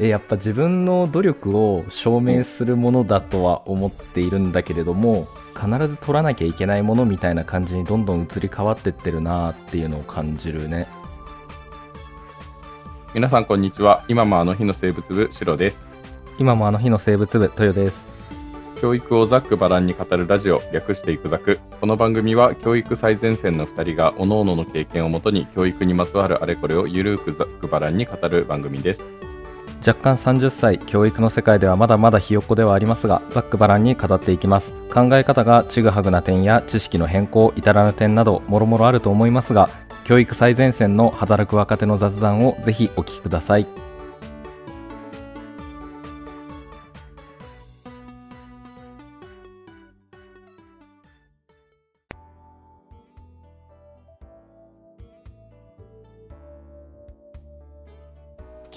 えやっぱ自分の努力を証明するものだとは思っているんだけれども必ず取らなきゃいけないものみたいな感じにどんどん移り変わってってるなっていうのを感じるね。皆さんこんにちは。今もあの日の生物部シロです。今もあの日の生物部豊です。教育をざっくばらんに語るラジオ略していくざく。この番組は教育最前線の2人が各々の経験をもとに教育にまつわるあれこれをゆるくざっくばらんに語る番組です若干30歳教育の世界ではまだまだひよっこではありますがざっくばらんに語っていきます。考え方がちぐはぐな点や知識の変更至らぬ点などもろもろあると思いますが教育最前線の働く若手の雑談をぜひお聞きください。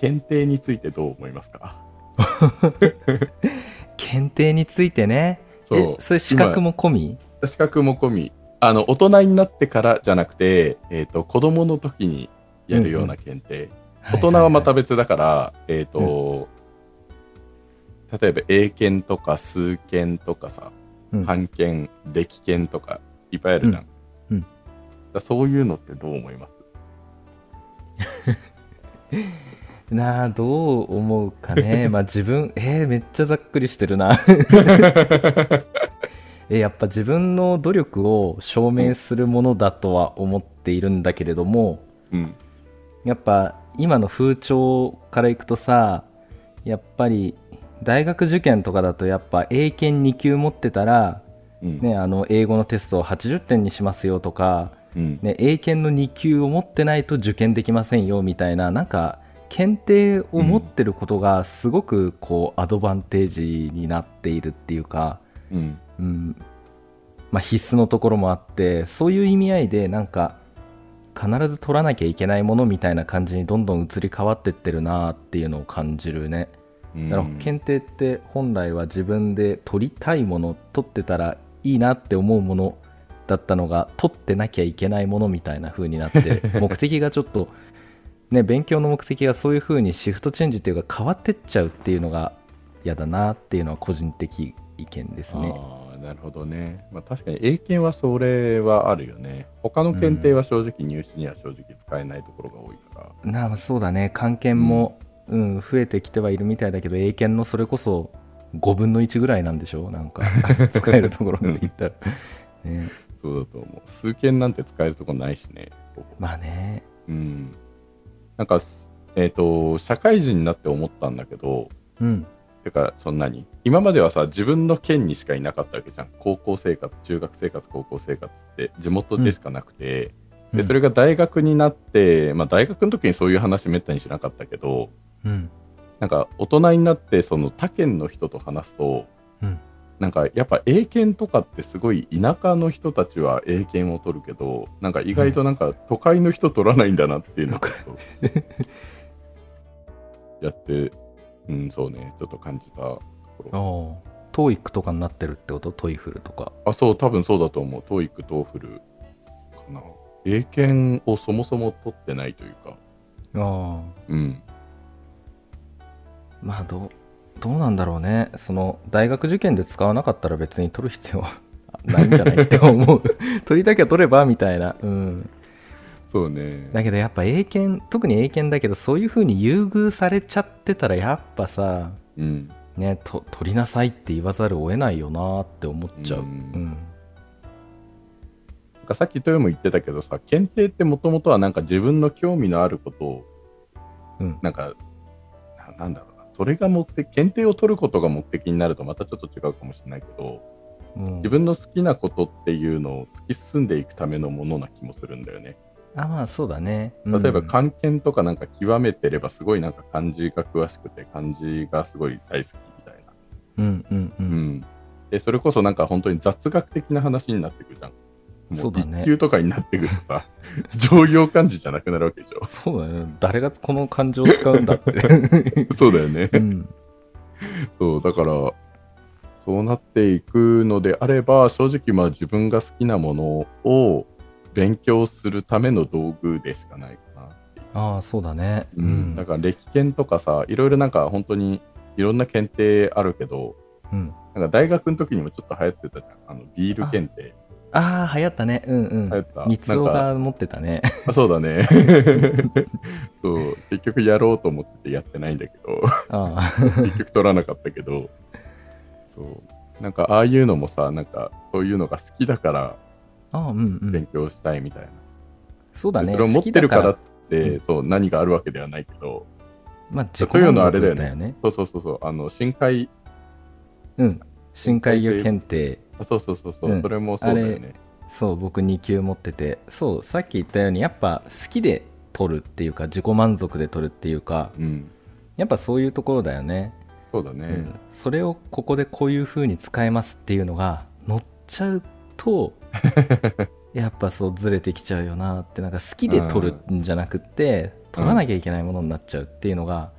検定についてどう思いますか？検定についてね。そう。えそれ資格も込み？資格も込み。あの大人になってからじゃなくて、えー、と子供の時にやるような検定、大人はまた別だから、えっ、と、例えば英検とか数検とかさ、うん。漢検、歴検とかいっぱいあるじゃん。うん。うん。だそういうのってどう思います？なあどう思うかね まあ自分えー、めっちゃざっくりしてるな えやっぱ自分の努力を証明するものだとは思っているんだけれどもうん。やっぱ今の風潮からいくとさやっぱり大学受験とかだとやっぱ英検2級持ってたら、うん。ね、あの英語のテストを80点にしますよとか、うん。ね、英検の2級を持ってないと受験できませんよみたいななんか検定を持ってることがすごくこうアドバンテージになっているっていうか、うん。うん。まあ、必須のところもあってそういう意味合いでなんか必ず取らなきゃいけないものみたいな感じにどんどん移り変わってってるなっていうのを感じるね。うん。だから検定って本来は自分で取りたいもの取ってたらいいなって思うものだったのが取ってなきゃいけないものみたいな風になって 目的がちょっとね勉強の目的がそういう風にシフトチェンジっていうか変わってっちゃうっていうのが嫌だなっていうのは個人的意見ですね。なるほどね。まあ確かに英検はそれはあるよね。他の検定は正直入試には正直使えないところが多いから。なあそうだね漢検も、うん増えてきてはいるみたいだけど英検のそれこそ5分の1ぐらいなんでしょなんか 使えるところで言ったら、ね、そうだと思う。数検なんて使えるとこないしね。まあねうん。なんか、えっ、と、社会人になって思ったんだけど、うん。てか、そんなに。今まではさ、自分の県にしかいなかったわけじゃん。高校生活、中学生活、高校生活って地元でしかなくて、で、それが大学になって、まあ大学の時にそういう話めったにしなかったけど、うん。なんか大人になってその他県の人と話すと、うんなんかやっぱ英検とかってすごい田舎の人たちは英検を取るけどなんか意外となんか都会の人取らないんだなっていうのを やってうんそうねちょっと感じたところ。ああ。 TOEIC とかになってるってこと？ TOEFL とか。あそう多分そうだと思う。TOEIC TOEFL かな。英検をそもそも取ってないというか。ああ。うん。まあどう？どうなんだろうね。その大学受験で使わなかったら別に取る必要は ないんじゃないって思う。取りたきゃ取ればみたいな。うん。そうね。だけどやっぱ英検特に英検だけどそういう風に優遇されちゃってたらやっぱさうん。ねと取りなさいって言わざるを得ないよなって思っちゃう。ううん。ん、なんかさっき豊も言ってたけどさ検定ってもともとはなんか自分の興味のあることをうん。なんかななんだろう。なそれが目的検定を取ることが目的になるとまたちょっと違うかもしれないけどうん。自分の好きなことっていうのを突き進んでいくためのものな気もするんだよね。あまあそうだね。うん。例えば漢検とかなんか極めてればすごいなんか漢字が詳しくて漢字がすごい大好きみたいな。うんうんううんん、でそれこそなんか本当に雑学的な話になってくるじゃん。もそうだね一級とかになってくるとさ、常用漢字じゃなくなるわけでしょ。そうだね誰がこの漢字を使うんだって そうだよね。うんそうだから、そうなっていくのであれば、正直まあ自分が好きなものを勉強するための道具でしかないかな。ああそうだねうん。だから歴検とかさ、いろいろなんか本当にいろんな検定あるけど、うん、なんか大学の時にもちょっと流行ってたじゃん。あのビール検定。ああ流行ったね。うんうん。流行った。三つが持ってたね。あそうだね。そう、結局やろうと思っててやってないんだけど、あ結局取らなかったけど、そう。なんかああいうのもさ、なんかそういうのが好きだからあうんうん。勉強したいみたいな。そうだね。でそれを持ってるから。って、うん。そう、何があるわけではないけど、まあ自己いうの満あれだよね。足だよね。そうそうそうそう、あの、深海、うん。深海魚検定あそうそうそうそう、うんそれもそうだよね。そう僕2級持っててそうさっき言ったようにやっぱ好きで取るっていうか自己満足で取るっていうかうん。やっぱそういうところだよね、そうだね。うん、それをここでこういう風に使えますっていうのが乗っちゃうと やっぱそうずれてきちゃうよなってなんか好きで取るんじゃなくって取らなきゃいけないものになっちゃうっていうのが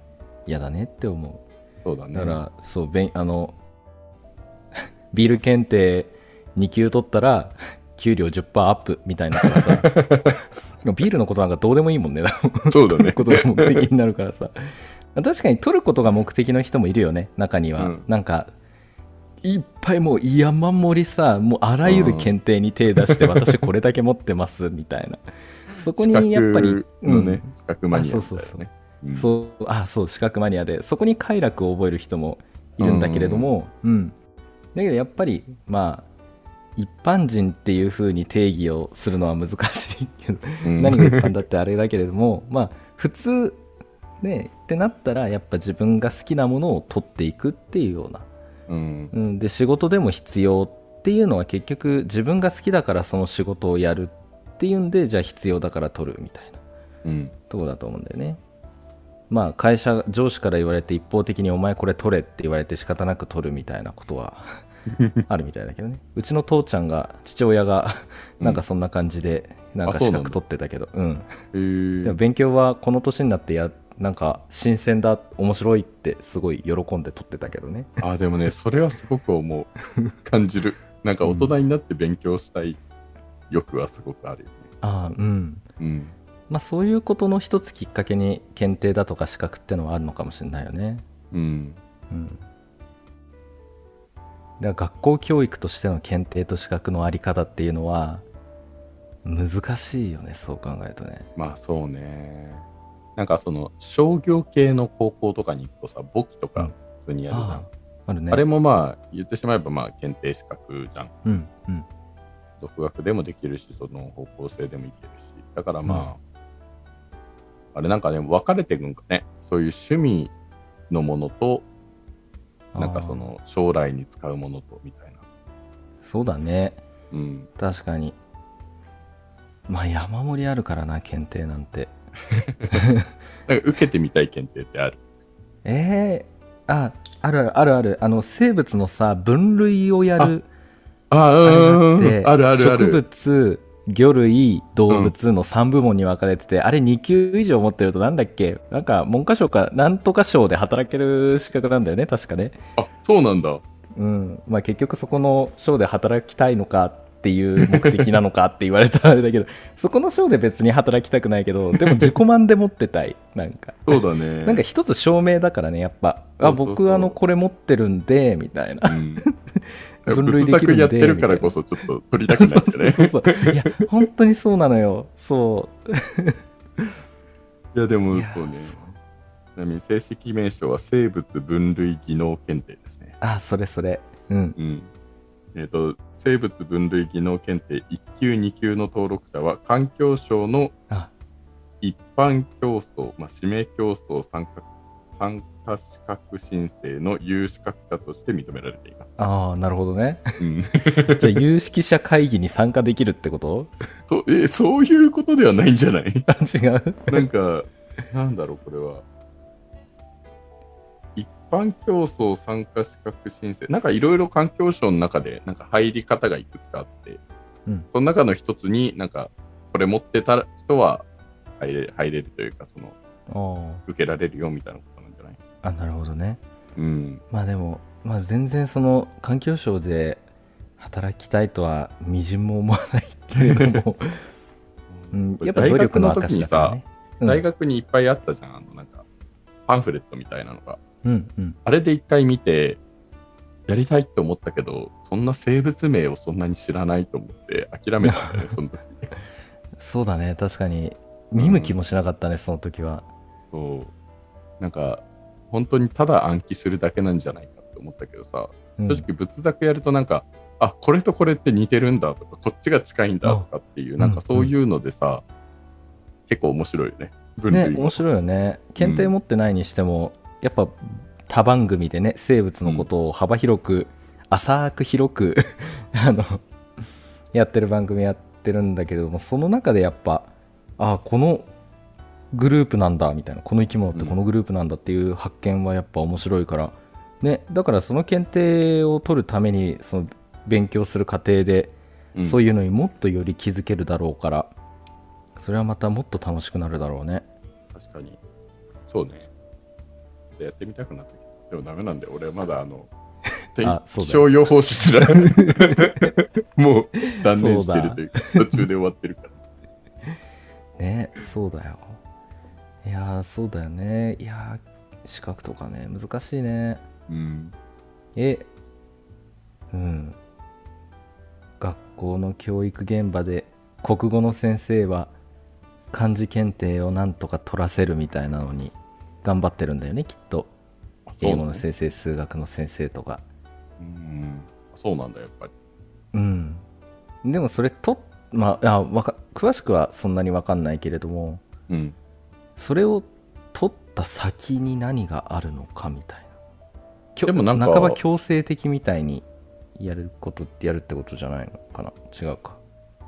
嫌だねって思そうだね。うだからそうべんあのビール検定2級取ったら給料10%アップみたいなからさ。ビールのことなんかどうでもいいもんね。そうだね。ことが目的になるからさ。確かに取ることが目的の人もいるよね中には、うん。なんかいっぱいもう山盛りさもうあらゆる検定に手出して、私これだけ持ってますみたいな。そこにやっぱり資格のね、資格マニアだよあそうそうそう。ね。うん。そうあそう資格マニアで。そこに快楽を覚える人もいるんだけれども、うんだけどやっぱりまあ一般人っていう風に定義をするのは難しいけどうん何が一般だってあれだけれどもまあ普通ねってなったらやっぱ自分が好きなものを取っていくっていうような、うん。うん、で仕事でも必要っていうのは結局自分が好きだからその仕事をやるっていうんでじゃあ必要だから取るみたいなうん。ところだと思うんだよねまあ会社上司から言われて一方的にお前これ取れって言われて仕方なく取るみたいなことはあるみたいだけどね。うちの父ちゃんが父親がなんかそんな感じでなんなんだ資格取ってたけど。うん。へー。でも勉強はこの年になってやなんか新鮮だ面白いってすごい喜んで取ってたけどね。あ、でもね、それはすごく思う。感じる。なんか大人になって勉強したい欲はすごくあるよね。ああうん。うん。まあそういうことの一つきっかけに検定だとか資格ってのはあるのかもしれないよねうん。うんだから学校教育としての検定と資格のあり方っていうのは難しいよねそう考えるとねまあそうね。なんかその商業系の高校とかに行くとさ、簿記とか普通にやるじゃん。ああねあれもまあ言ってしまえばまあ検定資格じゃん。うんうん独学でもできるし、その方向性でもいけるし。だからまあ、あれなんかね、分かれていくんかね。そういう趣味のものと、なんかその将来に使うものとみたいな。そうだねうん。確かにまあ山盛りあるからな検定なんて なんか受けてみたい検定ってある？えー、ああるあるあるあの生物のさ分類をやるああああるあるあ植る。物魚類動物の3部門に分かれてて、あれ2級以上持ってるとなんだっけ？なんか文科省かなんとか省で働ける資格なんだよね確かね。あ、そうなんだ。うん。まあ結局そこの省で働きたいのかっていう目的なのかって言われたらあれだけど そこの省で別に働きたくないけどでも自己満で持ってたいなんか。そうだね。なんか一つ証明だからねやっぱ。あ僕あのこれ持ってるんでみたいな。うん、分類できるんでやってるからこそちょっと取りたくないんだよね。そうそうそういや本当にそうなのよそういやでもそうね。ちなみに正式名称は生物分類技能検定ですね。あそれそれうんうん。えっ、と、生物分類技能検定1級2級の登録者は環境省のあ一般競争、まあ、指名競争参加参加資格申請の有資格者として認められています。ああなるほどね。うん、じゃあ有識者会議に参加できるってこと？そえそういうことではないんじゃない？あ違う？なんか、なんだろう、これは。一般競争参加資格申請、なんかいろいろ環境省の中で、なんか入り方がいくつかあって、うん。その中の一つになんか、これ持ってた人は入れ入れるというか、その、あ受けられるよみたいなあなるほどね。うん。まあでも、まあ、全然その環境省で働きたいとはみじんも思わないけれども、うん、やっぱ努力の証だからね。うん。大学にいっぱいあったじゃん、あのなんかパンフレットみたいなのが。うんうん。あれで一回見て、やりたいって思ったけど、そんな生物名をそんなに知らないと思って諦めたんだよね、その時。そうだね確かに。見向きもしなかったね、その時は。そう。なんか、本当にただ暗記するだけなんじゃないかって思ったけどさ、うん。正直仏作やるとなんか、あこれとこれって似てるんだとか、こっちが近いんだとかっていう、ん。なんかそういうのでさ、結構面白いよね。分類もね面白いよね。検定持ってないにしても、やっぱ他番組でね生物のことを幅広く、浅く広く あのやってる番組やってるんだけどもその中でやっぱあこのグループなんだみたいなこの生き物ってこのグループなんだっていう発見はやっぱ面白いから、ね、だからその検定を取るためにその勉強する過程で、うんそういうのにもっとより気づけるだろうからそれはまたもっと楽しくなるだろうね。確かに。そうね。やってみたくなって。でもダメなんで、俺はまだあの、気象予報士すら もう断念してるというか、途中で終わってるから。ねそうだよいやーそうだよねいやー資格とかね難しいねうん。えうん学校の教育現場で国語の先生は漢字検定をなんとか取らせるみたいなのに頑張ってるんだよねきっと英語の先生数学の先生とかうん。そうなんだ、やっぱり。うんでもそれとまああわか詳しくはそんなに分かんないけれどもうん。それを取った先に何があるのかみたいな。でもなんか半ば強制的みたいにやることってやるってことじゃないのかな？違うか。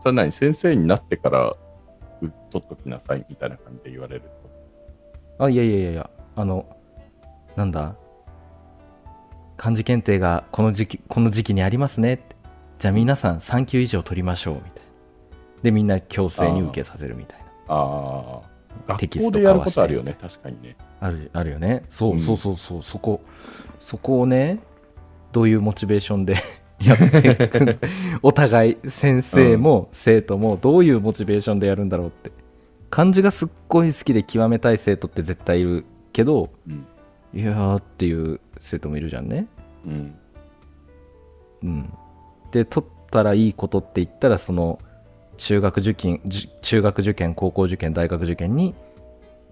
それ何先生になってから、う取っときなさいみたいな感じで言われるあいやいやいやいや。あのなんだ？漢字検定がこの時期この時期にありますね。ってじゃあ皆さん3級以上取りましょうみたいな。でみんな強制に受けさせるみたいな。ああ。テキスト学校でやることあるよね、確かにね。あるあるよね。そう,、うん。そうそうそう。そこそこをねどういうモチベーションで やっていく お互い先生も生徒もどういうモチベーションでやるんだろうって。漢字がすっごい好きで極めたい生徒って絶対いるけどうん。いやーっていう生徒もいるじゃんね。うん。うん。で取ったらいいことって言ったらその中学受験じ中学受験高校受験大学受験に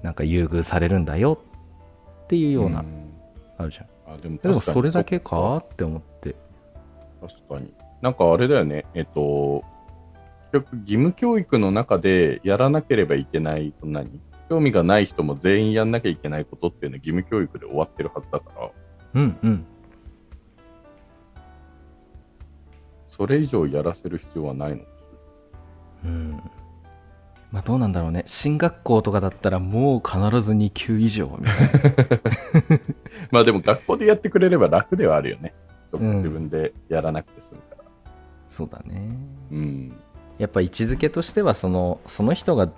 なんか優遇されるんだよっていうような、ん。あるじゃん。あでもでもそれだけか？って思って。確かに。なんかあれだよね、えっと、結局義務教育の中でやらなければいけない、そんなに、興味がない人も全員やんなきゃいけないことっていうのは義務教育で終わってるはずだから、うんうん。それ以上やらせる必要はないの。うんまあどうなんだろうね進学校とかだったらもう必ず2級以上みたいな まあでも学校でやってくれれば楽ではあるよね。うん自分でやらなくて済むから。そうだねうん。やっぱ位置づけとしてはそのその人が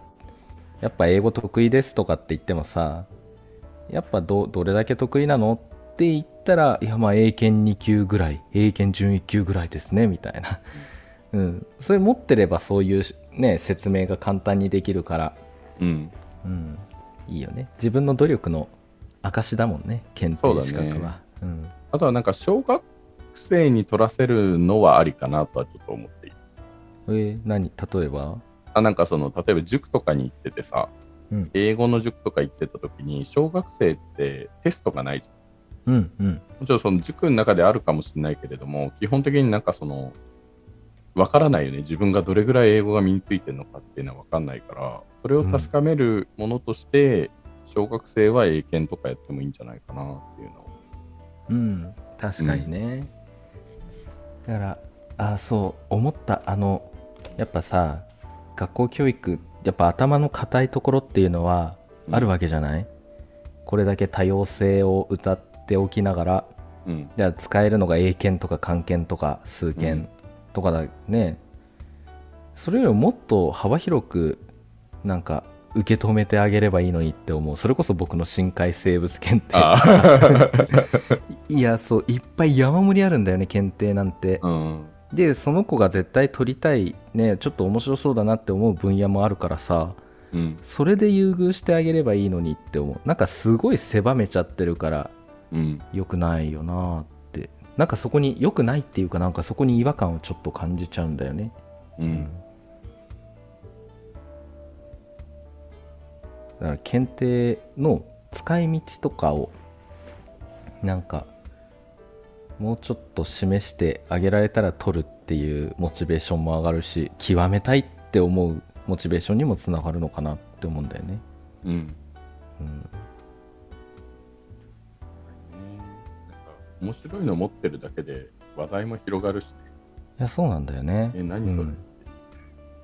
やっぱ英語得意ですとかって言ってもさやっぱどどれだけ得意なのって言ったらいやまあ英検2級ぐらい英検準1級ぐらいですねみたいな、うん、それ持ってればそういうね説明が簡単にできるから。うん。うん、いいよね。自分の努力の証だもんね検定資格は。う、ん、あとはなんか小学生に取らせるのはありかなとはちょっと思っている。えー何？例えば？あなんかその例えば塾とかに行っててさ、うん。英語の塾とか行ってた時に小学生ってテストがないじゃん。うんうん。もちろんその塾の中であるかもしれないけれども基本的になんかそのわからないよね。自分がどれぐらい英語が身についてるのかっていうのはわかんないから。それを確かめるものとして、小学生は英検とかやってもいいんじゃないかなっていうのを。うん。確かにね、だからあそう思った。あのやっぱさ学校教育やっぱ頭の固いところっていうのはあるわけじゃない、これだけ多様性を歌っておきながらうん。使えるのが英検とか漢検とか数検とかだね、それよりもっと幅広くなんか受け止めてあげればいいのにって思う。それこそ僕の深海生物検定。あ いやそういっぱい山盛りあるんだよね検定なんて。あ、うん。でその子が絶対取りたいねちょっと面白そうだなって思う分野もあるからさ。うん。それで優遇してあげればいいのにって思う。なんかすごい狭めちゃってるからうん。良くないよなってなんかそこに良くないっていうかなんかそこに違和感をちょっと感じちゃうんだよね。うん。だから検定の使い道とかをなんかもうちょっと示してあげられたら取るっていうモチベーションも上がるし極めたいって思うモチベーションにもつながるのかなって思うんだよね。うん。うん、面白いの持ってるだけで話題も広がるしね。いやそうなんだよね。え何それ、うん。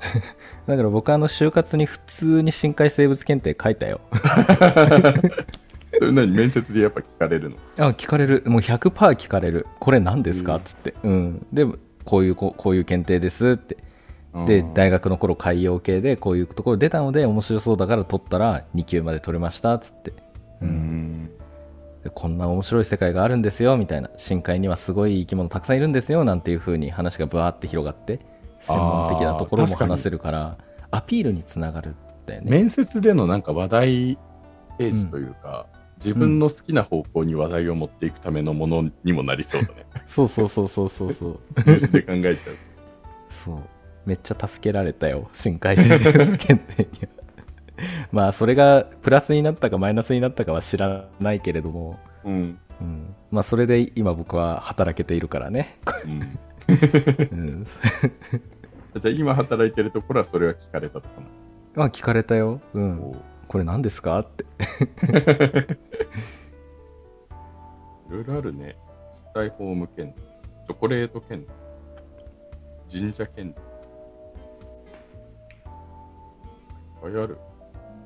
だから僕あの就活に普通に深海生物検定書いたよ。それ何面接でやっぱ聞かれるの？あ聞かれる。もう100%聞かれる。これ何ですか？っつって、うん、でこういうこういう検定です。って。でうん大学の頃海洋系でこういうところ出たので面白そうだから取ったら2級まで取れました。っつって、ううんこんな面白い世界があるんですよみたいな深海にはすごい生き物たくさんいるんですよなんていう風に話がブワーって広がって専門的なところも話せるからアピールにつながるんだよね。面接でのなんか話題ページというか、自分の好きな方向に話題を持っていくためのものにもなりそうだね。そうそうそうそうそうそう。入試で考えちゃう。そう。めっちゃ助けられたよ深海生物検定には まあそれがプラスになったかマイナスになったかは知らないけれども、うん、うん、まあそれで今僕は働けているからね、うん、うん、じゃあ今働いてるところはそれは聞かれたとかな、あ聞かれたよ、うん、おこれ何ですか？って。いろいろあるね。死体ホーム検定チョコレート検定神社検定いっぱいある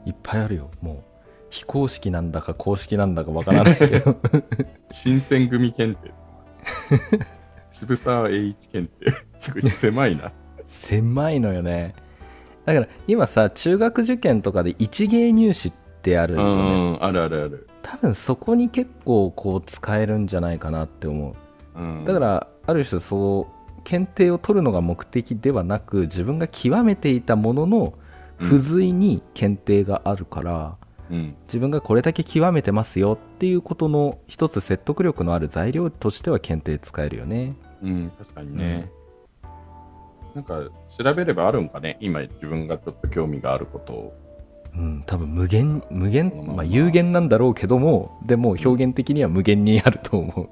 いっぱいあるよ。もう非公式なんだか公式なんだかわからないけど。新選組検定。渋沢栄一検定。すごい狭いな。狭いのよね。だから今さ中学受験とかで一芸入試ってあるうよねんあるあるある、多分そこに結構こう使えるんじゃないかなって思う。うん、だからある種そう検定を取るのが目的ではなく自分が極めていたものの付随に検定があるから、うん。自分がこれだけ極めてますよっていうことの一つ説得力のある材料としては検定使えるよね。うん、確かにね、なんか調べればあるんかね今自分がちょっと興味があることを。うん。多分無限無限まあ有限なんだろうけどもでも表現的には無限にあると思う、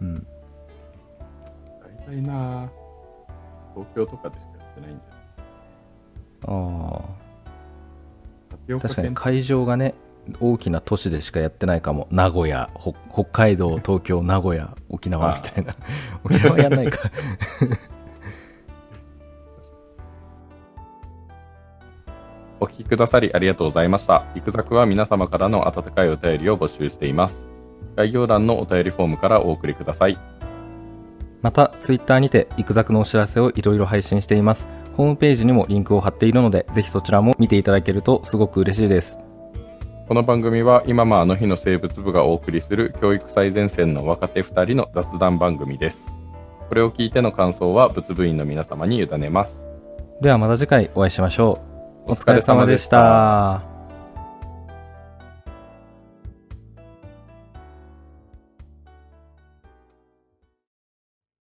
うん、大体な東京とかでしかやってないんだよああ。確かに検会場がね大きな都市でしかやってないかも。名古屋ほ北海道東京名古屋沖縄みたいな。沖縄やんないか。お聞きくださりありがとうございました。イクザクは皆様からの温かいお便りを募集しています。概要欄のお便りフォームからお送りください。またツイッターにてイクザクのお知らせをいろいろ配信していますホームページにもリンクを貼っているのでぜひそちらも見ていただけるとすごく嬉しいですこの番組は今もあの日の生物部がお送りする教育最前線の若手2人の雑談番組です。これを聞いての感想は物部員の皆様に委ねます。ではまた次回お会いしましょうおお疲れ様でしたた